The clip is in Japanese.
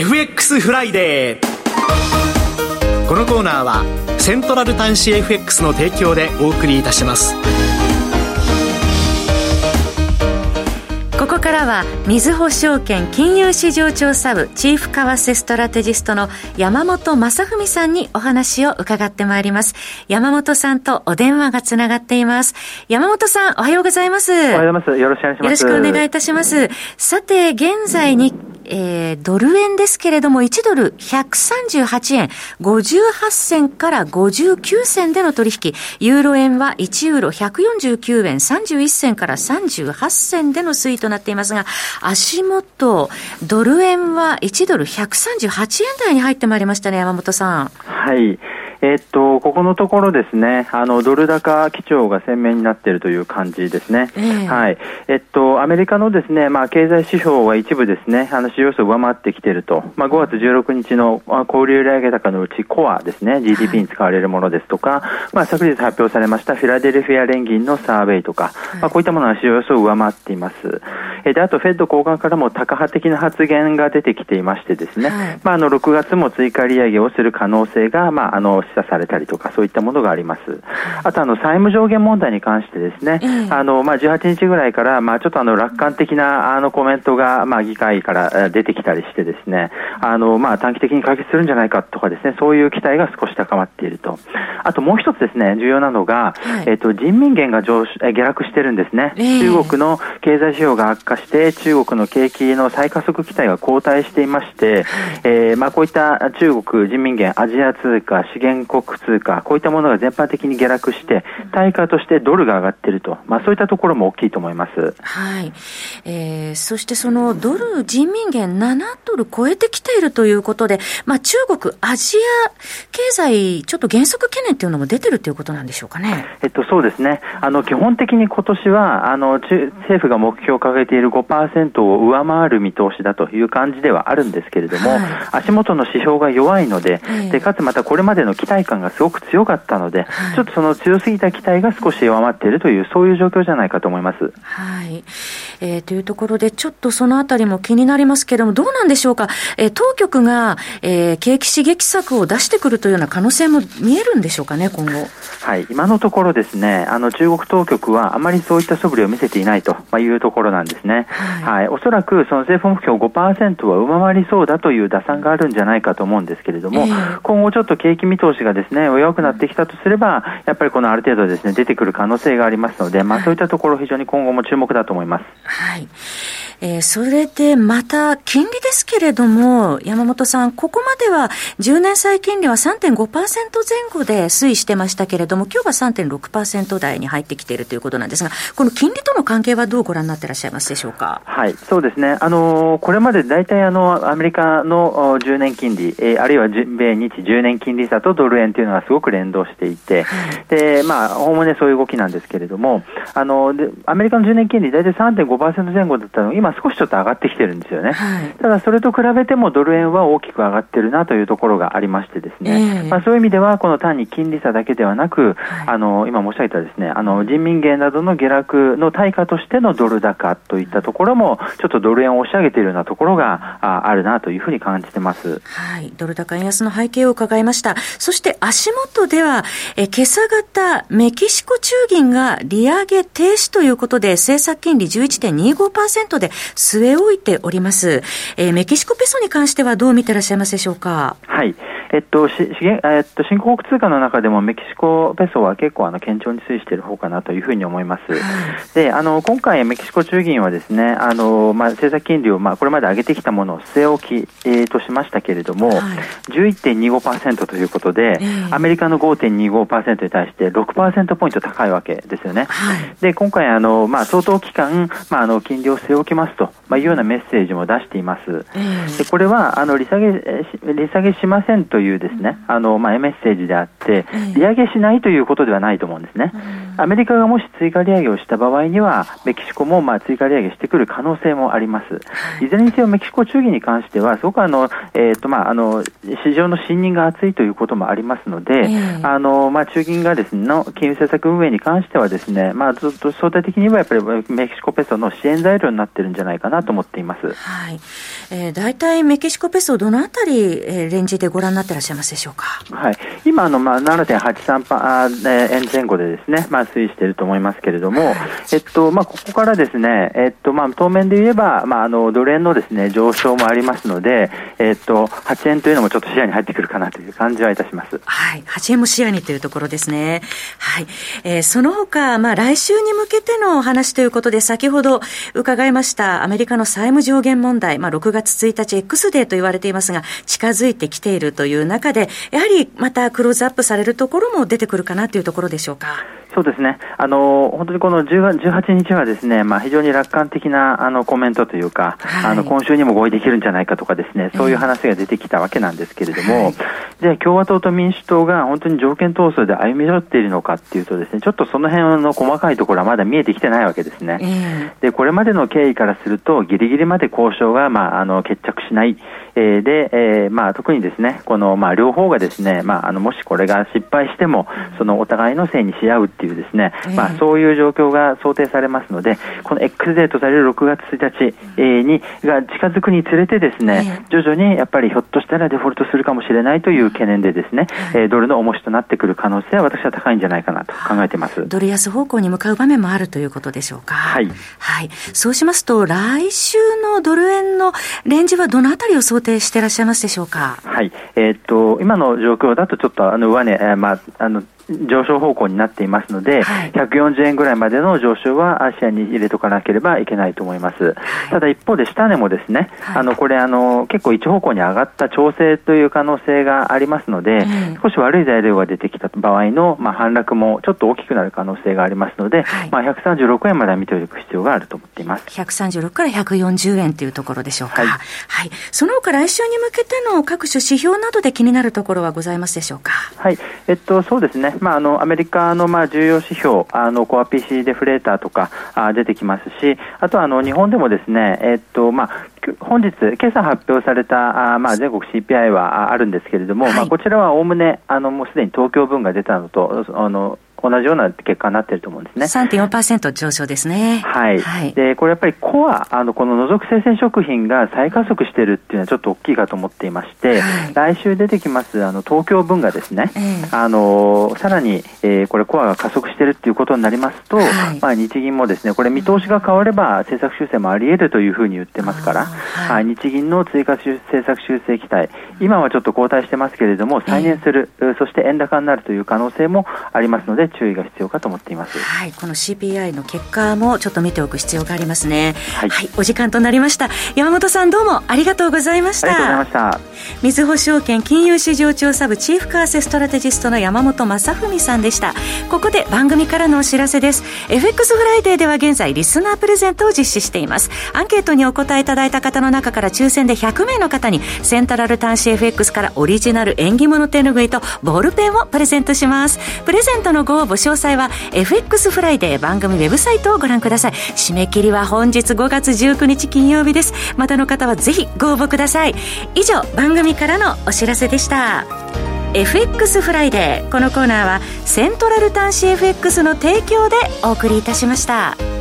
FX フライデーこのコーナーはセントラル短資 FX の提供でお送りいたしますここからは、みずほ証券金融市場調査部チーフ為替ストラテジストの山本雅文さんにお話を伺ってまいります。山本さんとお電話がつながっています。山本さん、おはようございます。おはようございます。よろしくお願いします。よろしくお願いいたします。さて、現在日えー、ドル円ですけれども、1ドル138円58銭から59銭での取引。ユーロ円は1ユーロ149円31銭から38銭での推移となっていますが、足元、ドル円は1ドル138円台に入ってまいりましたね、山本さん。はい。えっと、ここのところですね、あの、ドル高基調が鮮明になっているという感じですね。えー、はい。えっと、アメリカのですね、まあ、経済指標は一部ですね、あの、市場予想を上回ってきていると。まあ、5月16日の小売売上高のうちコアですね、GDP に使われるものですとか、まあ、昨日発表されましたフィラデルフィア連銀のサーベイとか、まあ、こういったものは市場予想を上回っています。えで、あと、フェッド高官からもタカ派的な発言が出てきていましてですね、はい、まあ、あの、6月も追加利上げをする可能性が、まあ、あの、示唆されたりとか、そういったものがあります。あとあの債務上限問題に関してですね、あのまあ18日ぐらいからまあちょっとあの楽観的なあのコメントがまあ議会から出てきたりしてですね、あのまあ短期的に解決するんじゃないかとかですね、そういう期待が少し高まっていると。あともう一つですね、重要なのが、はい、えっ、と人民元が上下落してるんですね。中国の経済指標が悪化して中国の景気の再加速期待が後退していまして、えー、まあこういった中国人民元アジア通貨資源国通貨こういったものが全般的に下落して、対価としてドルが上がっていると、まあ、そういったところも大きいと思います。はい。えー、そしてそのドル人民元7ドル超えてきているということで、まあ、中国、アジア経済、ちょっと減速懸念というのも出てるということなんでしょうかね。えっと、そうですね。あの、基本的に今年は、あの、政府が目標を掲げている5%を上回る見通しだという感じではあるんですけれども、はい、足元の指標が弱いので、えー、で、かつまたこれまでの期待感がすごく強かったので、はい、ちょっとその強すぎた期待が少し弱まっているという、そういう状況じゃないかと思います。はい。えー、というところで、ちょっとそのあたりも気になりますけれども、どうなんでしょうか？えー、当局が、えー、景気刺激策を出してくるというような可能性も見えるんでしょうかね、今後。はい。今のところですね、あの、中国当局はあまりそういった素振りを見せていないというところなんですね。はい。はい、おそらく、その政府目標5%は上回りそうだという打算があるんじゃないかと思うんですけれども、えー、今後ちょっと景気見通しがですね、弱くなってきたとすれば、やっぱりこのある程度ですね、出てくる可能性がありますので、まあそういったところ非常に今後も注目だと思います。はい。えー、それでまた金利ですけれども、山本さん、ここまでは10年債金利は3.5%前後で推移してましたけれども、今日は3.6%台に入ってきているということなんですが、この金利との関係はどうご覧になっていらっしゃいますでしょうか？はい、そうですね。あのー、これまで大体あの、アメリカの10年金利、えー、あるいは米日10年金利差とドル円というのがすごく連動していて、はい、で、まあ、おおむねそういう動きなんですけれども、あの、でアメリカの10年金利大体3.5%前後だったのが、今少しちょっと上がってきてるんですよね。はい、ただそれと比べてもドル円は大きく上がってるなというところがありましてですね、えー、まあ、そういう意味ではこの単に金利差だけではなく、はい、あの今申し上げたですねあの人民元などの下落の対価としてのドル高といったところもちょっとドル円を押し上げているようなところがああるなというふうに感じてます。はい、ドル高円安の背景を伺いました。そして足元ではえ今朝方メキシコ中銀が利上げ停止ということで政策金利11.25%で据え置いております。えー、メキシコペソに関してはどう見てらっしゃいますでしょうか？はい。えっと、しえっと、新興国通貨の中でもメキシコペソは結構あの堅調に推移している方かなというふうに思います。はい、で、あの、今回メキシコ中銀はですね、あの、まあ、政策金利を、まあ、これまで上げてきたものを据え置き、えー、としましたけれども、はい、11.25%ということで、えー、アメリカの5.25%に対して6%ポイント高いわけですよね。はい、で、今回あの、まあ、相当期間、まあ、あの、金利を据え置きますと、まあ、いうようなメッセージも出しています。えー、で、これは、あの、利下げ、利下げしませんというですね、あの、まあ、メッセージであって、利上げしないということではないと思うんですね。アメリカがもし追加利上げをした場合には、メキシコもまあ追加利上げしてくる可能性もあります。いずれにせよメキシコ中銀に関しては、すごくあの、えーとまあ、あの市場の信任が厚いということもありますので、あのまあ、中銀がです、ね、の金融政策運営に関してはですね、まあ、ずっと相対的にはやっぱりメキシコペソの支援材料になってるんじゃないかなと思っています。はいえー、大体メキシコペソ、どのあたり、えー、レンジでご覧になってらっしゃいますでしょうか？はい、今あの、まあ、7.83円前後でですね、まあ、推移していると思いますけれども、はい、えっとまあ、ここからですね、えっとまあ、当面で言えば、まあ、あのドル円のですね上昇もありますので、えっと、8円というのもちょっと視野に入ってくるかなという感じはいたします。はい、8円も視野にというところですね。はい、えー、その他、まあ、来週に向けてのお話ということで、先ほど伺いましたアメリカの債務上限問題、まあ、6月1日 X デーと言われていますが、近づいてきているという中で、やはりまたクローズアップされるところも出てくるかなというところでしょうか？そうですね。あの、本当にこの18日はですね、まあ非常に楽観的なあのコメントというか、はい、あの、今週にも合意できるんじゃないかとかですね、そういう話が出てきたわけなんですけれども、はい、共和党と民主党が本当に条件闘争で歩み寄っているのかっていうとですね、ちょっとその辺の細かいところはまだ見えてきてないわけですね。で、これまでの経緯からすると、ギリギリまで交渉が、まあ、あの、決着しない。えー、で、えー、まあ、特にですね、この、まあ、両方がですね、まあ、あの、もしこれが失敗しても、そのお互いのせいにし合うっていうですね、まあ、そういう状況が想定されますので、この X デーとされる6月1日に、が近づくにつれてですね、徐々にやっぱりひょっとしたらデフォルトするかもしれないという懸念でですね、えー、ドルの重しとなってくる可能性は私は高いんじゃないかなと考えています。ドル安方向に向かう場面もあるということでしょうか。はい。はい。そうしますと、来週のドル円のレンジはどのあたりを想定していらっしゃいますでしょうか？はい。えー、っと、今の状況だとちょっとあの上値、えー、まあ、あの、上昇方向になっていますので、はい、140円ぐらいまでの上昇はアシアに入れとかなければいけないと思います。はい、ただ一方で下値もですね、はい、あのこれあの結構一方向に上がった調整という可能性がありますので、少し悪い材料が出てきた場合のまあ反落もちょっと大きくなる可能性がありますので、まあ136円までは見ておく必要があると思っています。136から140円というところでしょうか。はい。その他来週に向けての各種指標などで気になるところはございますでしょうか？はい。えっとそうですね。まあ、あのアメリカのまあ重要指標、あのコア PC デフレーターとかあ出てきますし、あとはあの日本でもですね、えっとまあ、本日、今朝発表されたあ、まあ、全国 CPI はあるんですけれども、はい、まあ、こちらはおおむねあのもうすでに東京分が出たのとあの同じような結果になっていると思うんですね。3.4%上昇ですね。はい。はい、で、これやっぱりコア、あの、この除く生鮮食品が再加速しているっていうのはちょっと大きいかと思っていまして、はい、来週出てきます、あの、東京分がですね、えー、あの、さらに、えー、これコアが加速しているっていうことになりますと、はい、まあ、日銀もですね、これ見通しが変われば政策修正もあり得るというふうに言ってますから、はい、日銀の追加政策修正期待、今はちょっと後退してますけれども、再燃する、えー、そして円高になるという可能性もありますので、注意が必要かと思っています。はい、この CPI の結果もちょっと見ておく必要がありますね。はい、はい、お時間となりました。山本さんどうもありがとうございました。ありがとうございました。みずほ証券金融市場調査部チーフ為替ストラテジストの山本雅文さんでした。ここで番組からのお知らせです。FX フライデーでは現在リスナープレゼントを実施しています。アンケートにお答えいただいた方の中から抽選で100名の方にセントラル短資 FX からオリジナル縁起物手ぬぐいとボールペンをプレゼントします。プレゼントのご応募詳細は FX フライデー番組ウェブサイトをご覧ください。締め切りは本日5月19日金曜日です。まだの方はぜひご応募ください。以上、番組からのお知らせでした。FX フライデー。このコーナーはセントラル短資 FX の提供でお送りいたしました。